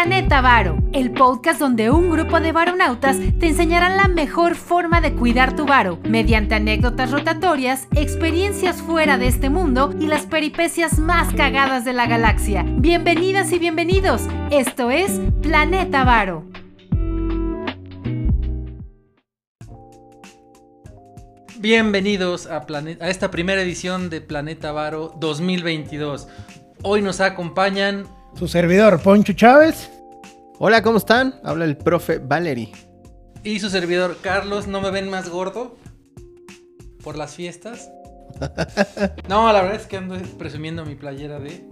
Planeta Varo, el podcast donde un grupo de varonautas te enseñarán la mejor forma de cuidar tu varo, mediante anécdotas rotatorias, experiencias fuera de este mundo y las peripecias más cagadas de la galaxia. Bienvenidas y bienvenidos, esto es Planeta Varo. Bienvenidos a, a esta primera edición de Planeta Varo 2022. Hoy nos acompañan su servidor, Poncho Chávez. Hola, ¿cómo están? Habla el profe Valery. Y su servidor, Carlos. ¿No me ven más gordo? ¿Por las fiestas? no, la verdad es que ando presumiendo mi playera de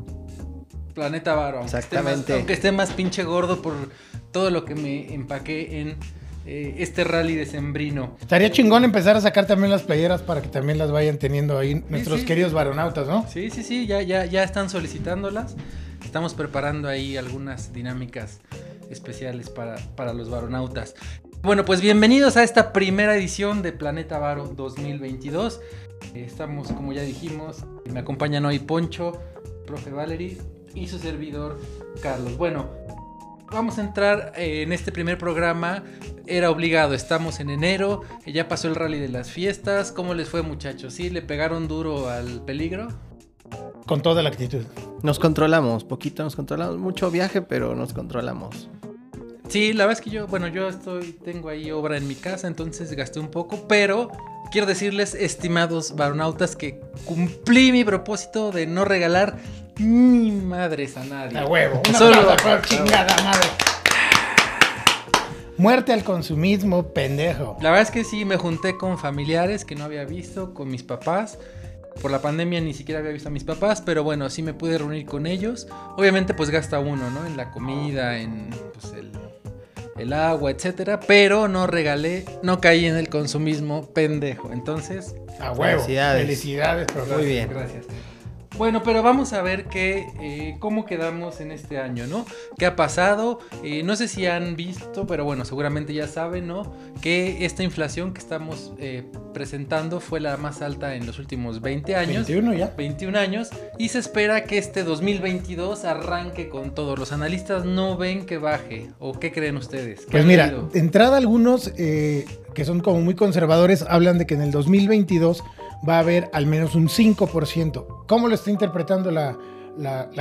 Planeta Varo. Exactamente. aunque esté más pinche gordo por todo lo que me empaqué en eh, este rally de Sembrino. Estaría chingón empezar a sacar también las playeras para que también las vayan teniendo ahí nuestros queridos varonautas, ¿no? Sí, sí, sí, ya, ya, ya están solicitándolas. Estamos preparando ahí algunas dinámicas especiales para, para los varonautas. Bueno, pues bienvenidos a esta primera edición de Planeta Varo 2022. Estamos, como ya dijimos, me acompañan hoy Poncho, profe Valery y su servidor Carlos. Bueno, vamos a entrar en este primer programa. Era obligado, estamos en enero, ya pasó el rally de las fiestas. ¿Cómo les fue muchachos? ¿Sí le pegaron duro al peligro? Con toda la actitud. Nos controlamos, poquito nos controlamos, mucho viaje, pero nos controlamos. Sí, la verdad es que yo, bueno, yo estoy, tengo ahí obra en mi casa, entonces gasté un poco, pero quiero decirles, estimados varonautas, que cumplí mi propósito de no regalar ni madres a nadie. A huevo. Una Solo chingada madre. Muerte al consumismo, pendejo. La verdad es que sí, me junté con familiares que no había visto, con mis papás. Por la pandemia ni siquiera había visto a mis papás, pero bueno, sí me pude reunir con ellos. Obviamente pues gasta uno, ¿no? En la comida, en pues, el, agua, etcétera. Pero no regalé, no caí en el consumismo pendejo. Entonces... A huevo. Felicidades. Felicidades, Muy bien. Gracias. Bueno, pero vamos a ver qué, eh, cómo quedamos en este año, ¿no? ¿Qué ha pasado? Eh, no sé si han visto, pero bueno, seguramente ya saben, ¿no? Que esta inflación que estamos eh, presentando fue la más alta en los últimos 20 años. 21 ya. 21 años. Y se espera que este 2022 arranque con todo. Los analistas no ven que baje. ¿O qué creen ustedes? Pues mira, de entrada algunos que son como muy conservadores hablan de que en el 2022 va a haber al menos un 5%. ¿Cómo lo está interpretando la,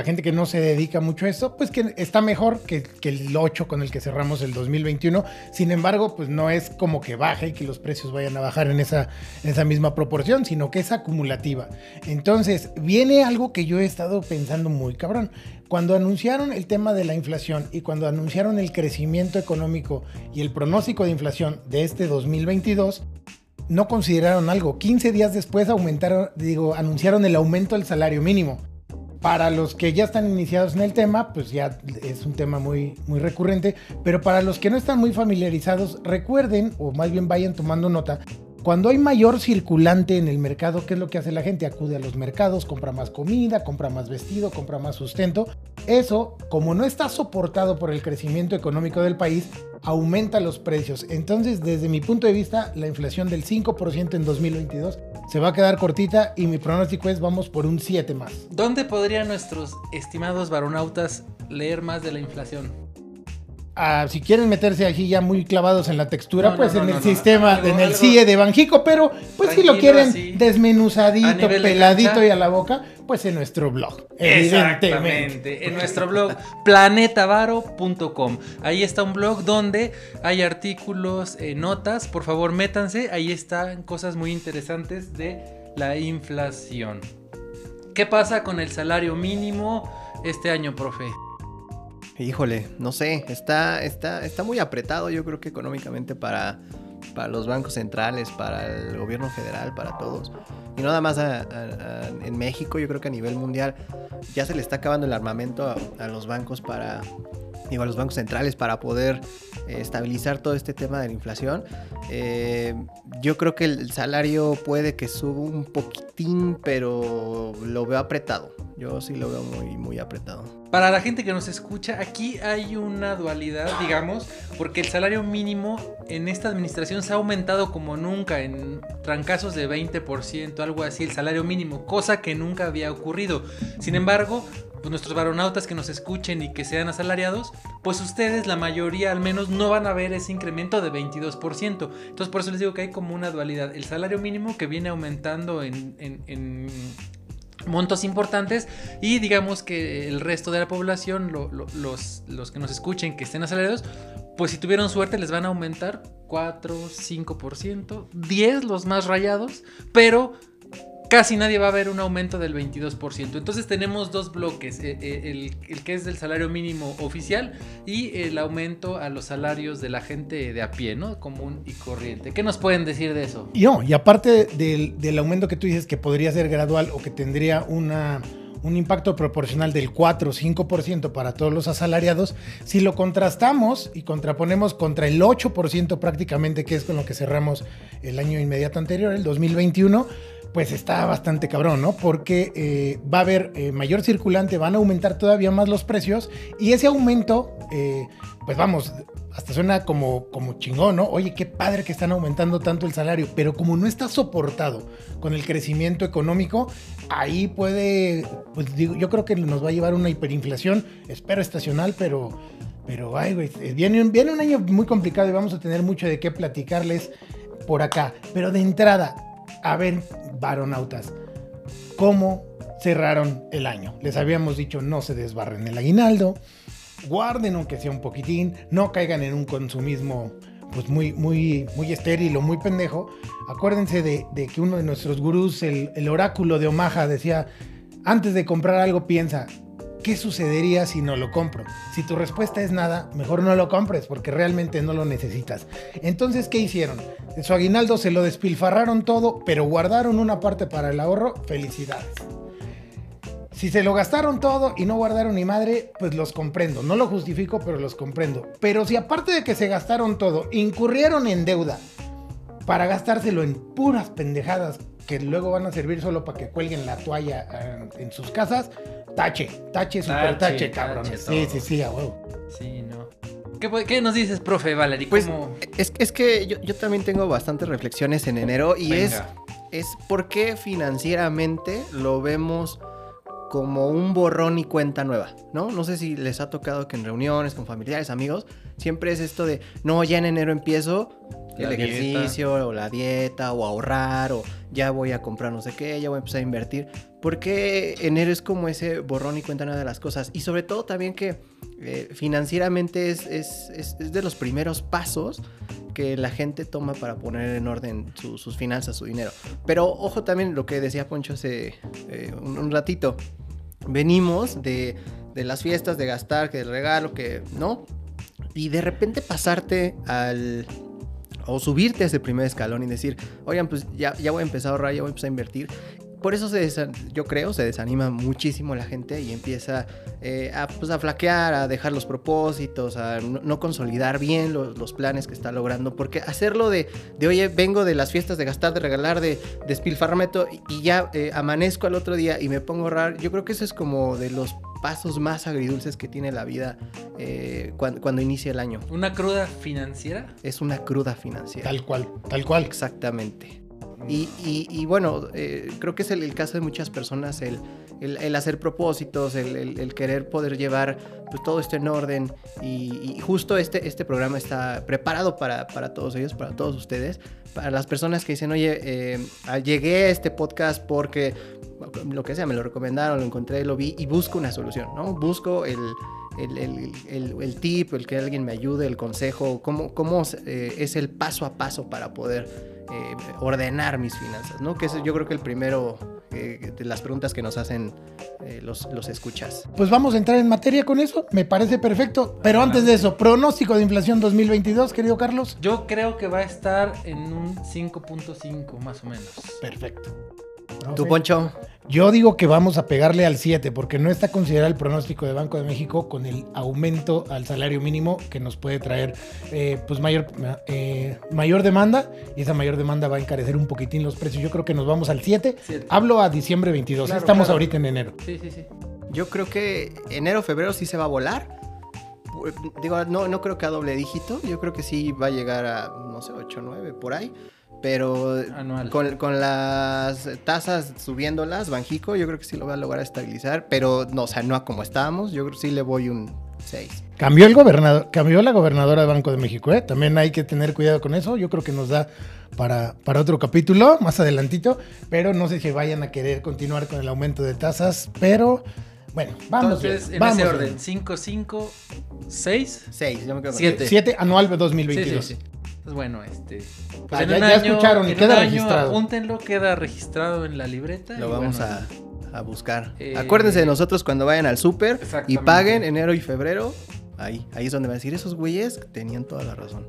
gente que no se dedica mucho a esto? Pues que está mejor que, el 8 con el que cerramos el 2021. Sin embargo, pues no es como que baje y que los precios vayan a bajar en esa, en esa misma proporción, sino que es acumulativa. Entonces, viene algo que yo he estado pensando muy cabrón. Cuando anunciaron el tema de la inflación y cuando anunciaron el crecimiento económico y el pronóstico de inflación de este 2022, no consideraron algo. 15 días después aumentaron, digo, anunciaron el aumento del salario mínimo. Para los que ya están iniciados en el tema, pues ya es un tema muy, muy recurrente, pero para los que no están muy familiarizados, recuerden, o más bien vayan tomando nota, cuando hay mayor circulante en el mercado, ¿qué es lo que hace la gente? Acude a los mercados, compra más comida, compra más vestido, compra más sustento. Eso, como no está soportado por el crecimiento económico del país, aumenta los precios. Entonces, desde mi punto de vista, la inflación del 5% en 2022 se va a quedar cortita y mi pronóstico es vamos por un 7 más. ¿Dónde podrían nuestros estimados varonautas leer más de la inflación? Si quieren meterse aquí ya muy clavados en la textura, pues en el sistema, en el CIE de Banjico, pero pues si lo quieren desmenuzadito, peladito y a la boca, pues en nuestro blog. Evidentemente. En nuestro blog planetavaro.com. Ahí está un blog donde hay artículos, eh, notas. Por favor, métanse. Ahí están cosas muy interesantes de la inflación. ¿Qué pasa con el salario mínimo este año, profe? Híjole, no sé, está, está, está muy apretado yo creo que económicamente para, para los bancos centrales, para el gobierno federal, para todos. Y nada más en México, yo creo que a nivel mundial ya se le está acabando el armamento a, los bancos para, digo, a los bancos centrales para poder estabilizar todo este tema de la inflación. Eh, yo creo que el salario puede que suba un poquitín, pero lo veo apretado. Yo sí lo veo muy, muy apretado. Para la gente que nos escucha, aquí hay una dualidad, digamos, porque el salario mínimo en esta administración se ha aumentado como nunca, en trancazos de 20%, algo así, el salario mínimo, cosa que nunca había ocurrido. Sin embargo, pues nuestros varonautas que nos escuchen y que sean asalariados, pues ustedes, la mayoría al menos, no van a ver ese incremento de 22%. Entonces por eso les digo que hay como una dualidad. El salario mínimo que viene aumentando en, montos importantes y digamos que el resto de la población, lo, lo, los, los que nos escuchen que estén asalariados, pues si tuvieron suerte les van a aumentar 4, 5%, 10 los más rayados, pero casi nadie va a ver un aumento del 22%. Entonces tenemos dos bloques, eh, eh, el, que es del salario mínimo oficial y el aumento a los salarios de la gente de a pie, ¿no? Común y corriente. ¿Qué nos pueden decir de eso? Y no, y aparte del aumento que tú dices que podría ser gradual o que tendría una un impacto proporcional del 4 o 5% para todos los asalariados, si lo contrastamos y contraponemos contra el 8% prácticamente, que es con lo que cerramos el año inmediato anterior, el 2021, pues está bastante cabrón, ¿no? Porque eh, va a haber eh, mayor circulante, van a aumentar todavía más los precios y ese aumento, eh, pues vamos, hasta suena como, como chingón, ¿no? Oye, qué padre que están aumentando tanto el salario, pero como no está soportado con el crecimiento económico, ahí puede, pues digo, yo creo que nos va a llevar una hiperinflación, espero estacional, pero, pero, ay, güey, viene, viene un año muy complicado y vamos a tener mucho de qué platicarles por acá. Pero de entrada, a ver, varonautas, ¿cómo cerraron el año? Les habíamos dicho no se desbarren el aguinaldo, guarden aunque sea un poquitín, no caigan en un consumismo pues muy, muy, estéril o muy pendejo. Acuérdense de, que uno de nuestros gurús, el, oráculo de Omaha, decía, antes de comprar algo piensa, ¿qué sucedería si no lo compro? Si tu respuesta es nada, mejor no lo compres porque realmente no lo necesitas. Entonces, ¿qué hicieron? Su aguinaldo se lo despilfarraron todo, pero guardaron una parte para el ahorro. Felicidades. Si se lo gastaron todo y no guardaron ni madre, pues los comprendo. No lo justifico, pero los comprendo. Pero si aparte de que se gastaron todo, incurrieron en deuda para gastárselo en puras pendejadas que luego van a servir solo para que cuelguen la toalla uh, en sus casas, tache, tache, super tache, tache cabrón. Tache sí, sí, sí, a huevo. Sí, no. ¿Qué, ¿Qué, nos dices, profe Valerie? Pues es, es, que yo, yo, también tengo bastantes reflexiones en enero y es, es por qué financieramente lo vemos como un borrón y cuenta nueva, ¿no? No sé si les ha tocado que en reuniones con familiares, amigos, siempre es esto de, no, ya en enero empiezo el ejercicio dieta. o la dieta o ahorrar o ya voy a comprar no sé qué, ya voy a empezar a invertir. Porque enero es como ese borrón y cuenta nueva de las cosas. Y sobre todo también que eh, financieramente es, es, es, es, de los primeros pasos que la gente toma para poner en orden su, sus finanzas, su dinero. Pero ojo también lo que decía Poncho hace eh, un, un ratito venimos de, de, las fiestas, de gastar, que el regalo, que no. Y de repente pasarte al... O subirte a ese primer escalón y decir, oigan, pues ya, ya voy a empezar a ahorrar, ya voy a empezar a invertir. Por eso se yo creo se desanima muchísimo la gente y empieza eh, a, pues, a, flaquear, a dejar los propósitos, a no, no consolidar bien los, los, planes que está logrando. Porque hacerlo de, de, oye, vengo de las fiestas de gastar, de regalar, de despilfarrarme todo y ya eh, amanezco al otro día y me pongo a ahorrar, yo creo que eso es como de los pasos más agridulces que tiene la vida eh, cuando, cuando, inicia el año. ¿Una cruda financiera? Es una cruda financiera. Tal cual, tal cual. Exactamente. Y, bueno, eh, creo que es el, caso de muchas personas el, hacer propósitos, el, querer poder llevar pues, todo esto en orden. Y, justo este, este programa está preparado para, todos ellos, para todos ustedes. Para las personas que dicen, oye, eh, llegué a este podcast porque lo que sea, me lo recomendaron, lo encontré, lo vi y busco una solución, ¿no? Busco el, el, el, tip, el que alguien me ayude, el consejo, cómo, cómo eh, es el paso a paso para poder eh, ordenar mis finanzas, ¿no? Que es yo creo que el primero eh, de las preguntas que nos hacen eh, los, los escuchas. Pues vamos a entrar en materia con eso, me parece perfecto. Pero antes de eso, pronóstico de inflación 2022, querido Carlos. Yo creo que va a estar en un 5.5 más o menos. Perfecto. No ¿Tu sé. Poncho? Yo digo que vamos a pegarle al 7 porque no está considerado el pronóstico de Banco de México con el aumento al salario mínimo que nos puede traer eh, pues mayor, eh, mayor demanda y esa mayor demanda va a encarecer un poquitín los precios. Yo creo que nos vamos al 7. Hablo a diciembre 22. Claro, Estamos claro. ahorita en enero. Sí, sí, sí. Yo creo que enero, febrero sí se va a volar. Digo, no, no creo que a doble dígito. Yo creo que sí va a llegar a, no sé, 8, 9, por ahí pero con, con, las tasas subiéndolas, Banjico, yo creo que sí lo va a lograr estabilizar, pero no, o sea, no a como estábamos, yo creo que sí le voy un Seis. Cambió el gobernador, cambió la gobernadora de Banco de México, ¿eh? También hay que tener cuidado con eso. Yo creo que nos da para, para otro capítulo, más adelantito. Pero no sé si vayan a querer continuar con el aumento de tasas. Pero bueno, vamos. Entonces, bien, en vamos ese orden, 5, 5, 6, Seis, yo me quedo con Siete. seis. 7 anual de Sí, 2022. sí, sí. Pues bueno, este. Pues Ah, en ya- un ya año- escucharon y en queda un año, registrado. Apúntenlo, queda registrado en la libreta. Lo y vamos bueno, a, a buscar. Eh, Acuérdense de nosotros cuando vayan al súper y paguen enero y febrero. Ahí, ahí es donde van a decir, esos güeyes tenían toda la razón.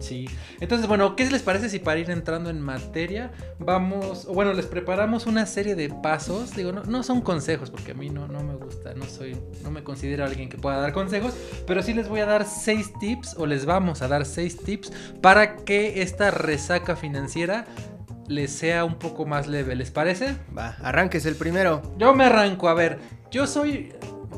Sí. Entonces, bueno, ¿qué les parece si para ir entrando en materia vamos, bueno, les preparamos una serie de pasos? Digo, no, no son consejos, porque a mí no, no me gusta, no soy, no me considero alguien que pueda dar consejos, pero sí les voy a dar seis tips, o les vamos a dar seis tips para que esta resaca financiera les sea un poco más leve. ¿Les parece? Va, arranques el primero. Yo me arranco, a ver, yo soy,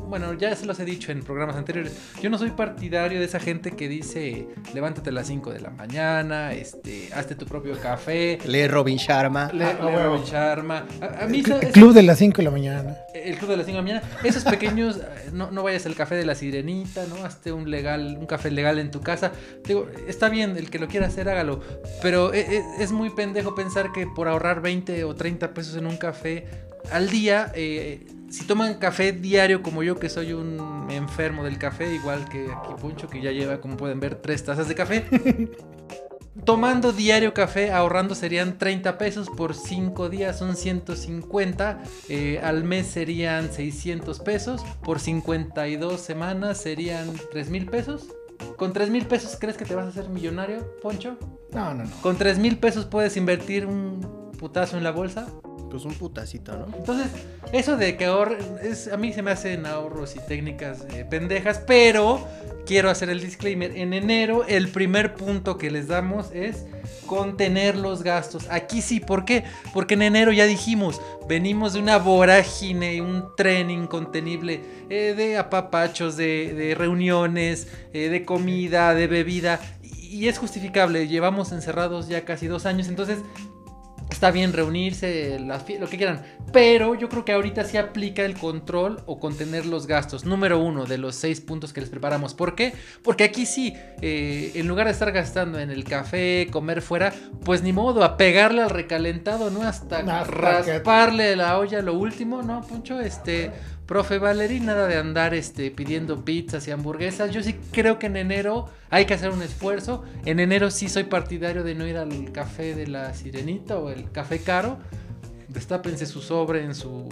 bueno, ya se los he dicho en programas anteriores, yo no soy partidario de esa gente que dice, levántate a las 5 de la mañana, este, hazte tu propio café, Lee Robin Sharma. le, Ah. Robin Sharma. A, a mí eso- Club de las 5 de la mañana. el club de las 5 de la mañana, esos pequeños, eh, no, no vayas al café de la sirenita, ¿no? Hazte un legal, un café legal en tu casa. Digo, está bien, el que lo quiera hacer, hágalo. Pero e- e- es, muy pendejo pensar que por ahorrar 20 o 30 pesos en un café al día, eh, si toman café diario como yo, que soy un enfermo del café, igual que aquí Poncho, que ya lleva, como pueden ver, tres tazas de café. Tomando diario café, ahorrando serían 30 pesos por 5 días, son 150. eh, al mes serían 600 pesos. Por 52 semanas serían 3 mil pesos. ¿Con 3 mil pesos crees que te vas a hacer millonario, Poncho? No, no, no. ¿Con 3 mil pesos puedes invertir un putazo en la bolsa? Pues un putacito, ¿no? Entonces, eso de que ahorren, es, a mí se me hacen ahorros y técnicas eh, pendejas, pero quiero hacer el disclaimer. En enero, el primer punto que les damos es contener los gastos. Aquí sí, ¿por qué? Porque en enero ya dijimos, venimos de una vorágine, un tren incontenible eh, de apapachos, de, reuniones, eh, de comida, de bebida. Y es justificable, llevamos encerrados ya casi dos años, entonces Está bien reunirse, las lo que quieran. Pero yo creo que ahorita sí aplica el control o contener los gastos. Número uno de los seis puntos que les preparamos. ¿Por qué? Porque aquí sí, eh, en lugar de estar gastando en el café, comer fuera, pues ni modo, a pegarle al recalentado, ¿no? Hasta, Hasta que- rasparle la olla lo último, ¿no, Poncho? Este, profe Valery, nada de andar este, pidiendo pizzas y hamburguesas. Yo sí creo que en enero hay que hacer un esfuerzo. En enero sí soy partidario de no ir al café de la sirenita o el café caro. Destápense su sobre en su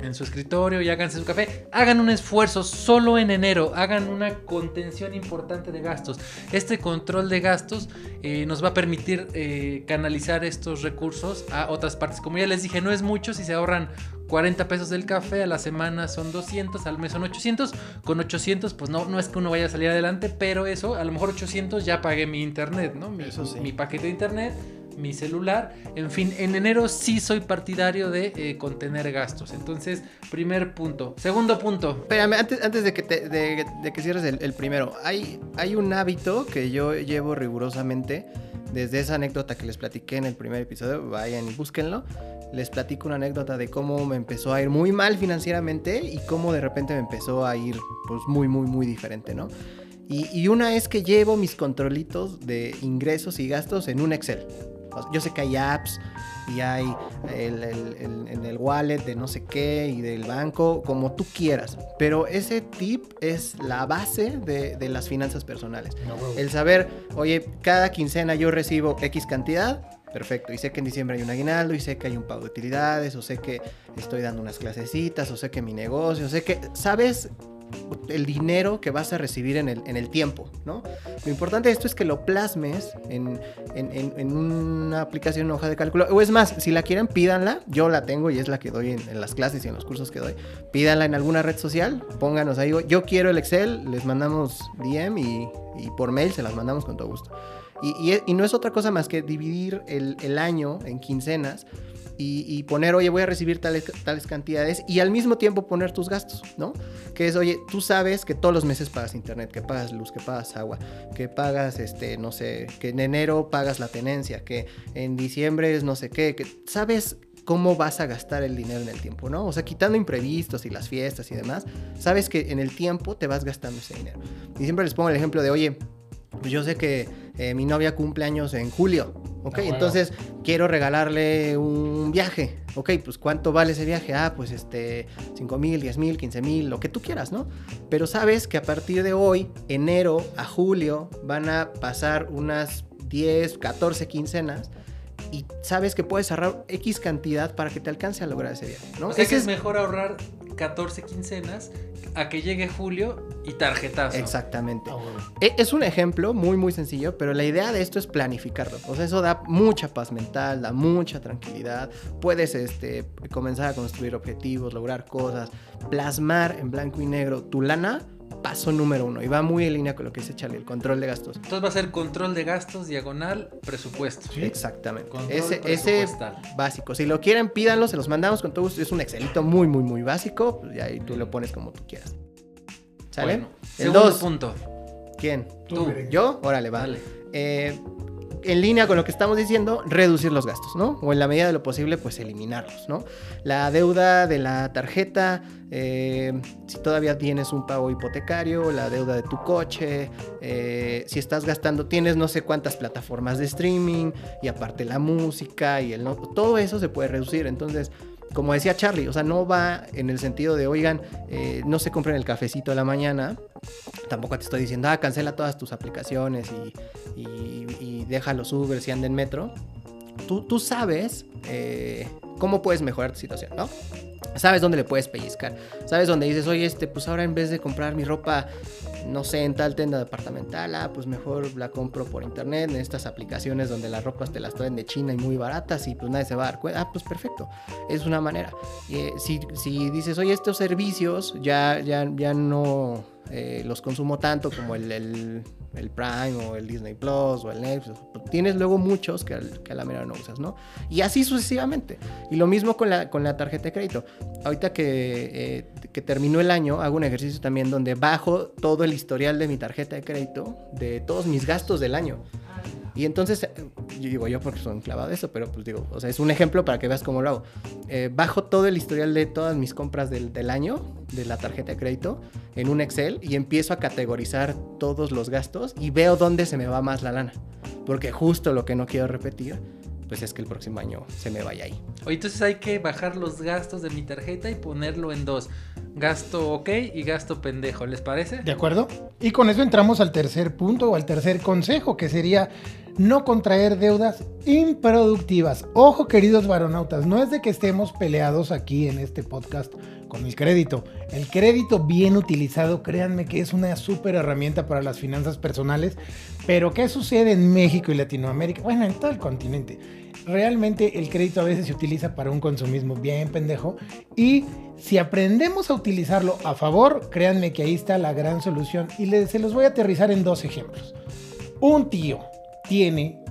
en su escritorio y háganse su café. Hagan un esfuerzo solo en enero. Hagan una contención importante de gastos. Este control de gastos eh, nos va a permitir eh, canalizar estos recursos a otras partes. Como ya les dije, no es mucho si se ahorran 40 pesos del café, a la semana son 200, al mes son 800. Con 800, pues no, no es que uno vaya a salir adelante, pero eso, a lo mejor 800 ya pagué mi internet, ¿no? Mi, Eso sí. mi paquete de internet, mi celular. En fin, en enero sí soy partidario de eh, contener gastos. Entonces, primer punto. Segundo punto. Antes, antes de, que te- de, que cierres el, el primero, hay, hay un hábito que yo llevo rigurosamente desde esa anécdota que les platiqué en el primer episodio, vayan y búsquenlo. Les platico una anécdota de cómo me empezó a ir muy mal financieramente y cómo de repente me empezó a ir pues muy, muy, muy diferente, ¿no? Y una es que llevo mis controlitos de ingresos y gastos en un Excel. Yo sé que hay apps y hay el, el- el- en el wallet de no sé qué y del banco, como tú quieras. Pero ese tip es la base de, de las finanzas personales. El saber, oye, cada quincena yo recibo X cantidad, perfecto. Y sé que en diciembre hay un aguinaldo, y sé que hay un pago de utilidades, o sé que estoy dando unas clasecitas, o sé que mi negocio, o sé que, ¿sabes? El dinero que vas a recibir en el, en el tiempo, ¿no? Lo importante de esto es que lo plasmes en, en- en- una aplicación, una hoja de cálculo. O es más, si la quieren, pídanla. Yo la tengo y es la que doy en, las clases y en los cursos que doy. Pídanla en alguna red social, pónganos ahí. Yo quiero el Excel, les mandamos DM y, y por mail se las mandamos con todo gusto. Y, y y no es otra cosa más que dividir el, el año en quincenas y, poner, oye, voy a recibir tales, tales cantidades y al mismo tiempo poner tus gastos, ¿no? Que es, oye, tú sabes que todos los meses pagas internet, que pagas luz, que pagas agua, que pagas, este, no sé, que en enero pagas la tenencia, que en diciembre es no sé qué, que sabes cómo vas a gastar el dinero en el tiempo, ¿no? O sea, quitando imprevistos y las fiestas y demás, sabes que en el tiempo te vas gastando ese dinero. Y siempre les pongo el ejemplo de, oye, pues yo sé que eh, mi novia cumple años en julio, ¿ok? Bueno. Entonces quiero regalarle un viaje, ¿ok? Pues ¿cuánto vale ese viaje? Ah, pues este, 5 mil, 10 mil, 15 mil, lo que tú quieras, ¿no? Pero sabes que a partir de hoy, enero a julio, van a pasar unas 10, 14 quincenas y sabes que puedes ahorrar X cantidad para que te alcance a lograr ese viaje, ¿no? O sea Ese que es mejor ahorrar 14 quincenas a que llegue julio y tarjetazo. Exactamente. Ah, bueno. E- Es un ejemplo muy muy sencillo, pero la idea de esto es planificarlo. O sea, eso da mucha paz mental, da mucha tranquilidad. Puedes este, comenzar a construir objetivos, lograr cosas, plasmar en blanco y negro tu lana, paso número uno. Y va muy en línea con lo que dice Charlie, el control de gastos. Entonces va a ser control de gastos, diagonal, presupuesto. Sí. Exactamente. Control Ese, ese presupuestal. básico. Si lo quieren, pídanlo, se los mandamos con todo gusto. Es un Excelito muy, muy, muy básico. Pues, y ahí tú lo pones como tú quieras. ¿Sale? Bueno, el segundo 2. punto. ¿Quién? Tú. ¿Yo? Órale, va. Vale. eh, en línea con lo que estamos diciendo, reducir los gastos, ¿no? O en la medida de lo posible, pues eliminarlos, ¿no? La deuda de la tarjeta, eh, si todavía tienes un pago hipotecario, la deuda de tu coche, eh, si estás gastando, tienes no sé cuántas plataformas de streaming y aparte la música y el no, todo eso se puede reducir. Entonces, como decía Charlie, o sea, no va en el sentido de, oigan, eh, no se compren el cafecito a la mañana. Tampoco te estoy diciendo, ah, cancela todas tus aplicaciones y, y, y deja los Uber si anda en metro. Tú, tú sabes eh, cómo puedes mejorar tu situación, ¿no? Sabes dónde le puedes pellizcar. Sabes dónde dices, oye, este, pues ahora en vez de comprar mi ropa, no sé, en tal tienda departamental, ah, pues mejor la compro por internet, en estas aplicaciones donde las ropas te las traen de China y muy baratas y pues nadie se va a dar cuenta. Ah, pues perfecto. Es una manera. Eh, si, si dices, oye, estos servicios ya, ya, ya no eh, los consumo tanto como el, el, el Prime o el Disney Plus o el Netflix, tienes luego muchos que, que a la mera no usas, ¿no? Y así sucesivamente. Y lo mismo con la, con la tarjeta de crédito. Ahorita que, eh, que terminó el año, hago un ejercicio también donde bajo todo el historial de mi tarjeta de crédito, de todos mis gastos del año. Y entonces, eh, yo digo yo porque soy un clavado de eso, pero pues digo, o sea, es un ejemplo para que veas cómo lo hago. Eh, bajo todo el historial de todas mis compras del, del año, de la tarjeta de crédito, en un Excel y empiezo a categorizar todos los gastos y veo dónde se me va más la lana. Porque justo lo que no quiero repetir, pues es que el próximo año se me vaya ahí. Oye, entonces hay que bajar los gastos de mi tarjeta y ponerlo en dos. Gasto ok y gasto pendejo, ¿les parece? ¿De acuerdo? Y con eso entramos al tercer punto o al tercer consejo, que sería no contraer deudas improductivas. Ojo, queridos varonautas, no es de que estemos peleados aquí en este podcast con el crédito. El crédito bien utilizado, créanme que es una súper herramienta para las finanzas personales. Pero ¿qué sucede en México y Latinoamérica? Bueno, en todo el continente. Realmente el crédito a veces se utiliza para un consumismo bien pendejo y si aprendemos a utilizarlo a favor, créanme que ahí está la gran solución y se los voy a aterrizar en dos ejemplos. Un tío tiene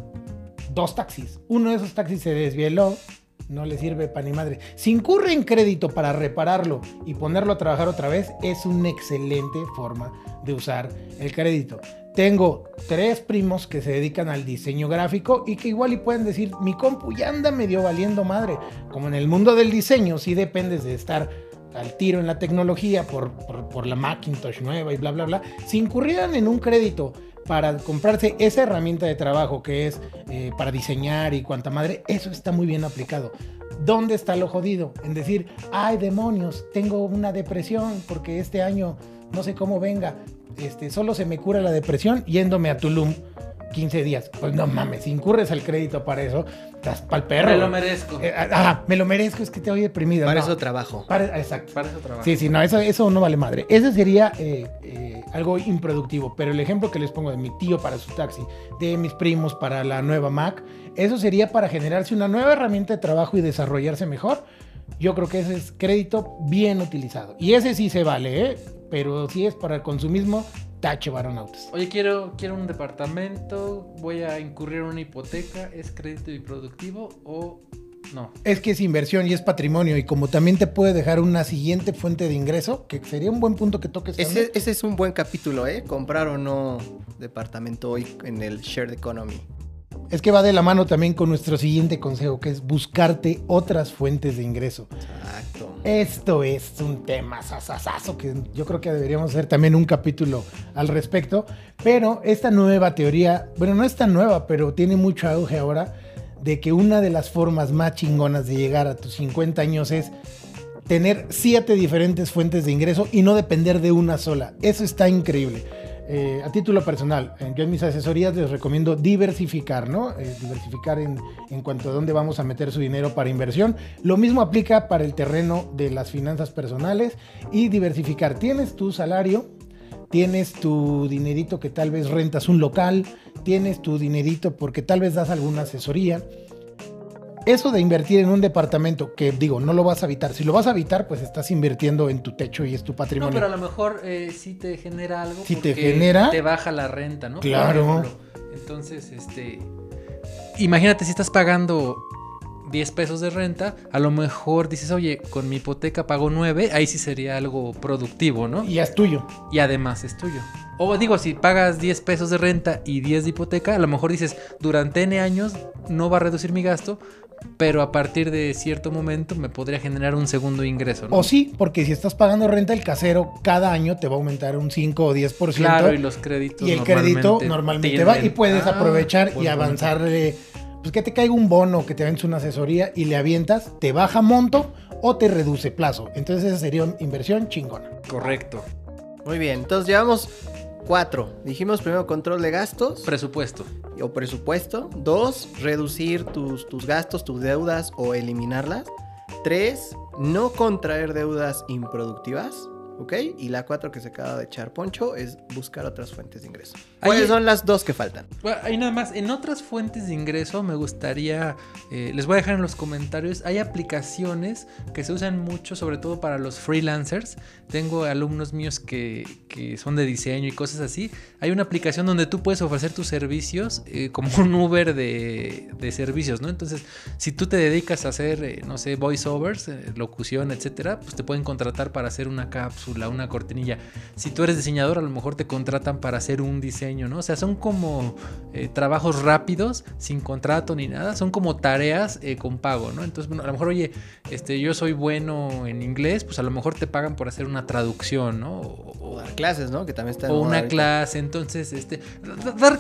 dos taxis. Uno de esos taxis se desvieló, no le sirve para ni madre. Si incurre en crédito para repararlo y ponerlo a trabajar otra vez, es una excelente forma de usar el crédito. Tengo tres primos que se dedican al diseño gráfico y que igual y pueden decir, mi compu ya anda medio valiendo madre. Como en el mundo del diseño, sí dependes de estar al tiro en la tecnología por, por, por la Macintosh nueva y bla, bla, bla. Si incurrieran en un crédito para comprarse esa herramienta de trabajo que es eh, para diseñar y cuanta madre, eso está muy bien aplicado. ¿Dónde está lo jodido? En decir, ay demonios, tengo una depresión porque este año no sé cómo venga, este, solo se me cura la depresión yéndome a Tulum 15 días. Pues no mames, si incurres al crédito para eso, estás pa'l perro. Me lo merezco. Eh, ah, me lo merezco, es que te voy deprimido. Para no. eso trabajo. Para- exacto. Para eso trabajo. Sí, sí, no, eso, eso no vale madre. Ese sería eh, eh, algo improductivo. Pero el ejemplo que les pongo de mi tío para su taxi, de mis primos para la nueva Mac, eso sería para generarse una nueva herramienta de trabajo y desarrollarse mejor. Yo creo que ese es crédito bien utilizado. Y ese sí se vale, ¿eh? Pero si es para el consumismo, tache varonautas. Oye, quiero, quiero un departamento, voy a incurrir en una hipoteca, ¿es crédito improductivo o no? Es que es inversión y es patrimonio. Y como también te puede dejar una siguiente fuente de ingreso, que sería un buen punto que toques. Ese, ese es un buen capítulo, ¿eh? Comprar o no departamento hoy en el shared economy. Es que va de la mano también con nuestro siguiente consejo, que es buscarte otras fuentes de ingreso. Exacto. Esto es un tema sasasazo que yo creo que deberíamos hacer también un capítulo al respecto. Pero esta nueva teoría, bueno, no es tan nueva, pero tiene mucho auge ahora, de que una de las formas más chingonas de llegar a tus 50 años es tener siete diferentes fuentes de ingreso y no depender de una sola. Eso está increíble. Eh, a título personal, eh, yo en mis asesorías les recomiendo diversificar, ¿no? Eh, diversificar en, en, cuanto a dónde vamos a meter su dinero para inversión. Lo mismo aplica para el terreno de las finanzas personales y diversificar. Tienes tu salario, tienes tu dinerito que tal vez rentas un local, tienes tu dinerito porque tal vez das alguna asesoría eso de invertir en un departamento que digo, no lo vas a habitar. Si lo vas a habitar, pues estás invirtiendo en tu techo y es tu patrimonio. No, pero a lo mejor eh, sí te genera algo. Si te genera. Te baja la renta, ¿no? Claro. Entonces, este. Imagínate si estás pagando 10 pesos de renta, a lo mejor dices, oye, con mi hipoteca pago 9, ahí sí sería algo productivo, ¿no? Y es tuyo. Y además es tuyo. O digo, si pagas 10 pesos de renta y 10 de hipoteca, a lo mejor dices, durante N años no va a reducir mi gasto, pero a partir de cierto momento me podría generar un segundo ingreso. ¿no? O sí, porque si estás pagando renta el casero, cada año te va a aumentar un 5 o 10%. Claro, y los créditos. Y el crédito normalmente va y puedes ah, aprovechar y avanzarle. Pues que te caiga un bono, que te vence una asesoría y le avientas, te baja monto o te reduce plazo. Entonces esa sería una inversión chingona. Correcto. Muy bien, entonces llevamos Cuatro, dijimos primero control de gastos. Presupuesto. O presupuesto. Dos, reducir tus, tus gastos, tus deudas o eliminarlas. Tres, no contraer deudas improductivas. ¿Ok? Y la cuatro que se acaba de echar Poncho es buscar otras fuentes de ingreso. ¿Cuáles son las dos que faltan? Bueno, hay nada más. En otras fuentes de ingreso me gustaría, eh, les voy a dejar en los comentarios, hay aplicaciones que se usan mucho, sobre todo para los freelancers. Tengo alumnos míos que, que son de diseño y cosas así. Hay una aplicación donde tú puedes ofrecer tus servicios eh, como un Uber de, de, servicios, ¿no? Entonces, si tú te dedicas a hacer, eh, no sé, voiceovers, locución, etcétera, pues te pueden contratar para hacer una cápsula una cortinilla. Si tú eres diseñador, a lo mejor te contratan para hacer un diseño, ¿no? O sea, son como eh, trabajos rápidos, sin contrato ni nada, son como tareas eh, con pago, ¿no? Entonces, bueno, a lo mejor, oye, este, yo soy bueno en inglés, pues a lo mejor te pagan por hacer una traducción, ¿no? O, dar clases, ¿no? Que también está. O una clase, entonces, este, dar,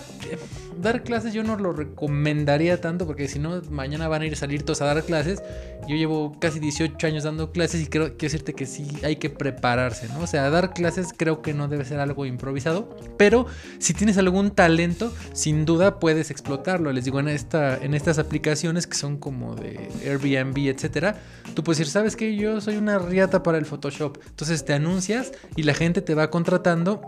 dar clases yo no lo recomendaría tanto porque si no, mañana van a ir a salir todos a dar clases. Yo llevo casi 18 años dando clases y creo, quiero decirte que sí hay que prepararse ¿no? O sea, dar clases creo que no debe ser algo improvisado, pero si tienes algún talento, sin duda puedes explotarlo. Les digo, en, esta, en estas aplicaciones que son como de Airbnb, etcétera, tú puedes decir, ¿sabes qué? Yo soy una riata para el Photoshop. Entonces te anuncias y la gente te va contratando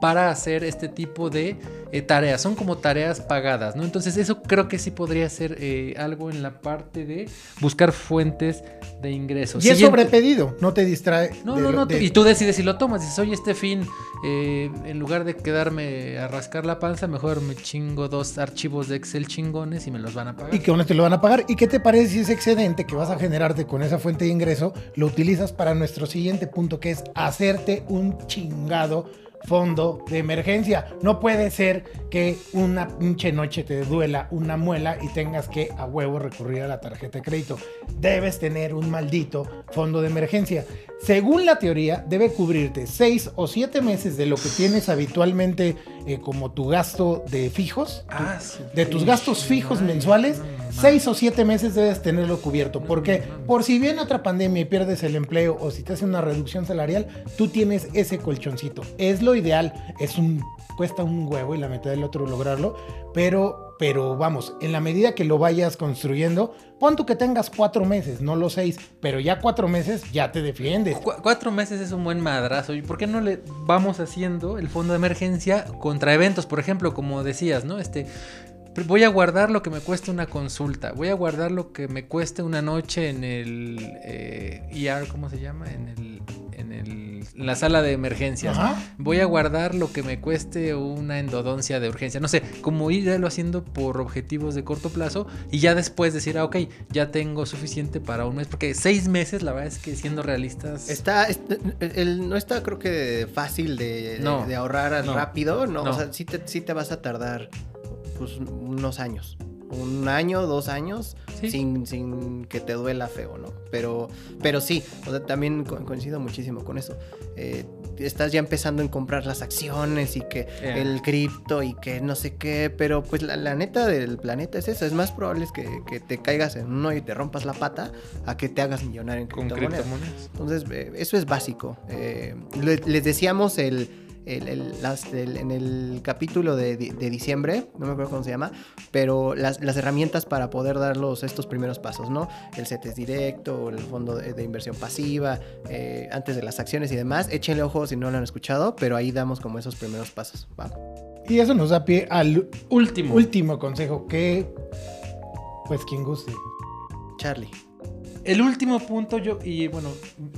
para hacer este tipo de eh, tareas. Son como tareas pagadas, ¿no? Entonces eso creo que sí podría ser eh, algo en la parte de buscar fuentes de ingresos. Y es sobrepedido, no te distrae. No, no, no. Y tú decides si lo tomas. Dices, oye, este fin, eh, en lugar de quedarme a rascar la panza, mejor me chingo dos archivos de Excel chingones y me los van a pagar. Y que uno te lo van a pagar. ¿Y qué te parece si ese excedente que vas a generarte con esa fuente de ingreso lo utilizas para nuestro siguiente punto, que es hacerte un chingado fondo de emergencia. No puede ser que una pinche noche te duela una muela y tengas que a huevo recurrir a la tarjeta de crédito. Debes tener un maldito fondo de emergencia. Según la teoría, debe cubrirte seis o siete meses de lo que tienes habitualmente eh, como tu gasto de fijos, ah, de tus gastos fijos mensuales. seis o siete meses debes tenerlo cubierto. porque Por si viene otra pandemia y pierdes el empleo o si te hace una reducción salarial, tú tienes ese colchoncito. Es lo ideal, es un cuesta un huevo y la mitad del otro lograrlo, pero, pero vamos, en la medida que lo vayas construyendo, pon tú que tengas cuatro meses, no los seis, pero ya cuatro meses ya te defiendes. cuatro meses es un buen madrazo. ¿Y por qué no le vamos haciendo el fondo de emergencia contra eventos? Por ejemplo, como decías, ¿no? Este, voy a guardar lo que me cueste una consulta, voy a guardar lo que me cueste una noche en el eh, ER, ¿cómo se llama? En el en la sala de emergencias. Voy a guardar lo que me cueste una endodoncia de urgencia. No sé, como irlo haciendo por objetivos de corto plazo y ya después decir, ah, ok, ya tengo suficiente para un mes. Porque seis meses, la verdad es que siendo realistas. Está, el, no está, creo que fácil de, ahorrar rápido. No, o sea, sí te, sí te vas a tardar pues, unos años. un año, dos años, Sí. sin, sin que te duela feo, ¿no? Pero, pero sí, o sea, también co- coincido muchísimo con eso. Eh, estás ya empezando en comprar las acciones y que Yeah. el cripto y que no sé qué, pero pues la, la neta del planeta es eso, es más probable es que, que te caigas en uno y te rompas la pata a que te hagas millonario en criptomonedas. criptomonedas. Entonces, eh, eso es básico. Eh, le- les decíamos el, el- el- las- el- en el capítulo de, di- de diciembre, no me acuerdo cómo se llama, pero las, las herramientas para poder dar los, estos primeros pasos, ¿no? El CETES directo, el fondo de, de inversión pasiva, eh, antes de las acciones y demás. Échenle ojo si no lo han escuchado, pero ahí damos como esos primeros pasos. ¿va? Y eso nos da pie al Último. último consejo que, pues quien guste. Charlie. El último punto, yo, y bueno,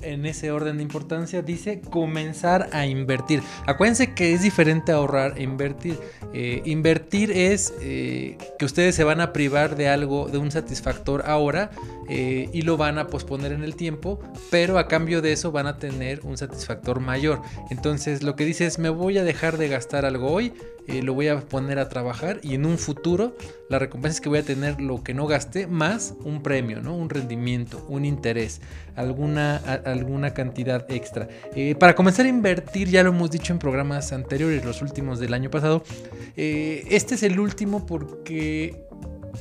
en ese orden de importancia, dice comenzar a invertir. Acuérdense que es diferente ahorrar e invertir. Eh, invertir es eh, que ustedes se van a privar de algo, de un satisfactor ahora, eh, y lo van a posponer en el tiempo, pero a cambio de eso van a tener un satisfactor mayor. Entonces, lo que dice es: me voy a dejar de gastar algo hoy, eh, lo voy a poner a trabajar, y en un futuro, la recompensa es que voy a tener lo que no gasté más un premio, ¿no? Un rendimiento, un interés, alguna, alguna cantidad extra. Eh, para comenzar a invertir, ya lo hemos dicho en programas anteriores, los últimos del año pasado, este es el último porque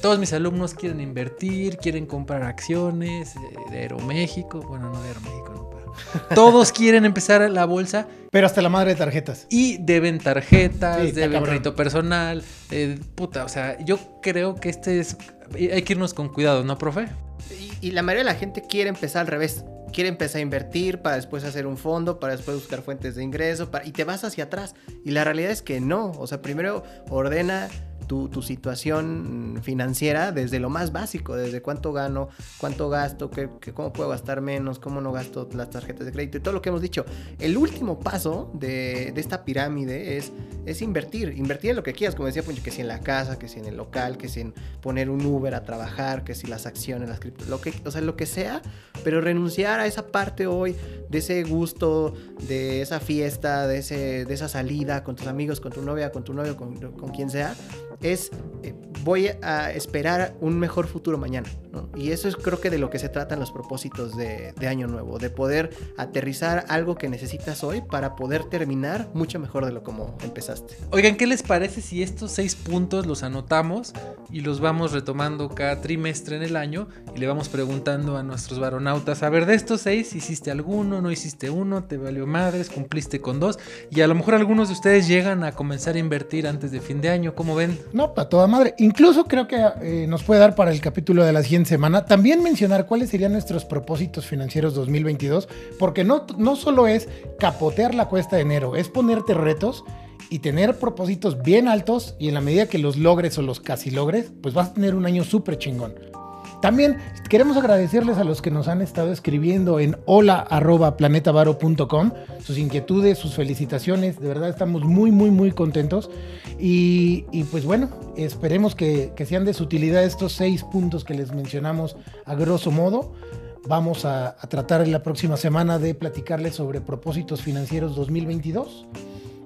todos mis alumnos quieren invertir, quieren comprar acciones eh, de Aeroméxico, bueno, no de Aeroméxico, no, pero todos quieren empezar la bolsa Pero hasta la madre de tarjetas. y deben tarjetas, Sí, deben crédito personal, eh, puta, o sea, yo creo que este es, hay que irnos con cuidado, ¿no, profe? Y, y la mayoría de la gente quiere empezar al revés. Quiere empezar a invertir para después hacer un fondo, para después buscar fuentes de ingreso, para- y te vas hacia atrás. Y la realidad es que no. O sea, primero ordena tu, tu situación financiera desde lo más básico, desde cuánto gano, cuánto gasto, qué, cómo puedo gastar menos, cómo no gasto las tarjetas de crédito y todo lo que hemos dicho. El último paso de, de esta pirámide es, es invertir. Invertir en lo que quieras, como decía Puncho, que si en la casa, que si en el local, que si en poner un Uber a trabajar, que si las acciones, las cripto, lo que, o sea, lo que sea, pero renunciar a esa parte hoy de ese gusto, de esa fiesta, de, ese, de esa salida con tus amigos, con tu novia, con tu novio, con, con quien sea, es eh, voy a esperar un mejor futuro mañana. Y eso es creo que de lo que se tratan los propósitos de, de Año Nuevo, de poder aterrizar algo que necesitas hoy para poder terminar mucho mejor de lo como empezaste. Oigan, ¿qué les parece si estos seis puntos los anotamos y los vamos retomando cada trimestre en el año y le vamos preguntando a nuestros varonautas, a ver, de estos seis, ¿hiciste alguno? ¿No hiciste uno? ¿Te valió madres? ¿Cumpliste con dos? Y a lo mejor algunos de ustedes llegan a comenzar a invertir antes de fin de año, ¿cómo ven? No, para toda madre. Incluso creo que eh, nos puede dar para el capítulo de la siguiente semana también mencionar cuáles serían nuestros propósitos financieros 2022, porque no, no solo es capotear la cuesta de enero, es ponerte retos y tener propósitos bien altos y en la medida que los logres o los casi logres, pues vas a tener un año súper chingón. También queremos agradecerles a los que nos han estado escribiendo en hola.planetavaro.com sus inquietudes, sus felicitaciones. De verdad estamos muy, muy, muy contentos. Y, pues bueno, esperemos que, que sean de su utilidad estos seis puntos que les mencionamos a grosso modo. Vamos a, a tratar en la próxima semana de platicarles sobre propósitos financieros 2022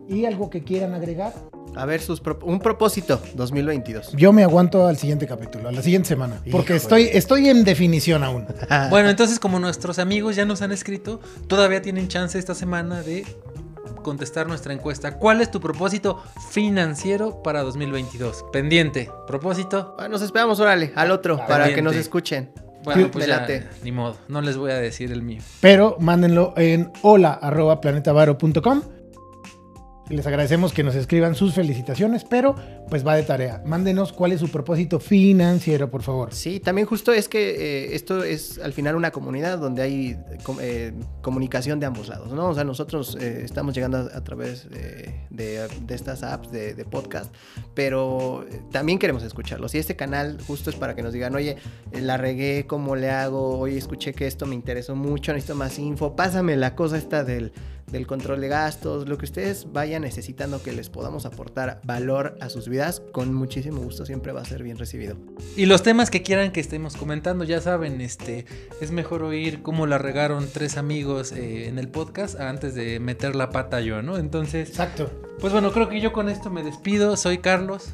y algo que quieran agregar. A ver, sus prop- un propósito 2022. Yo me aguanto al siguiente capítulo, a la siguiente semana, porque Híjole. estoy, estoy en definición aún. Bueno, entonces como nuestros amigos ya nos han escrito, todavía tienen chance esta semana de contestar nuestra encuesta. ¿Cuál es tu propósito financiero para 2022? Pendiente. Propósito. Bueno, nos esperamos, órale, al otro, para que nos escuchen. Bueno, pues ya, ni modo. No les voy a decir el mío. Pero mándenlo en hola.planetavaro.com. Les agradecemos que nos escriban sus felicitaciones, pero pues va de tarea. Mándenos cuál es su propósito financiero, por favor. Sí, también justo es que eh, esto es al final una comunidad donde hay eh, comunicación de ambos lados, ¿no? O sea, nosotros eh, estamos llegando a, través de, estas apps de, de podcast, pero también queremos escucharlos. Y este canal justo es para que nos digan, oye, la regué, ¿cómo le hago? Oye, escuché que esto me interesó mucho, necesito más info, pásame la cosa esta del, del control de gastos, lo que ustedes vayan necesitando que les podamos aportar valor a sus vidas, con muchísimo gusto siempre va a ser bien recibido. Y los temas que quieran que estemos comentando, ya saben, este es mejor oír cómo la regaron tres amigos eh, en el podcast antes de meter la pata yo, ¿no? Entonces, Exacto. pues bueno, creo que yo con esto me despido. Soy Carlos.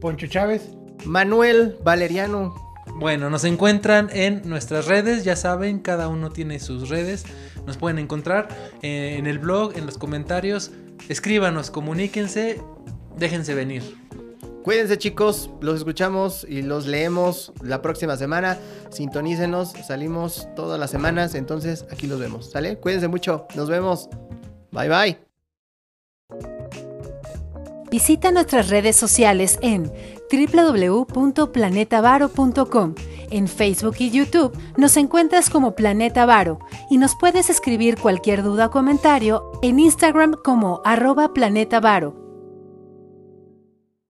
Poncho Chávez. Manuel Valeriano. Bueno, nos encuentran en nuestras redes, ya saben, cada uno tiene sus redes. Nos pueden encontrar eh, en el blog, en los comentarios. Escríbanos, comuníquense, déjense venir. Cuídense chicos, los escuchamos y los leemos la próxima semana. Sintonícenos, salimos todas las semanas, entonces aquí los vemos, ¿sale? Cuídense mucho, nos vemos. Bye bye. Visita nuestras redes sociales en www.planetavaro.com. En Facebook y YouTube nos encuentras como Planeta Varo y nos puedes escribir cualquier duda o comentario en Instagram como arroba Planeta Varo.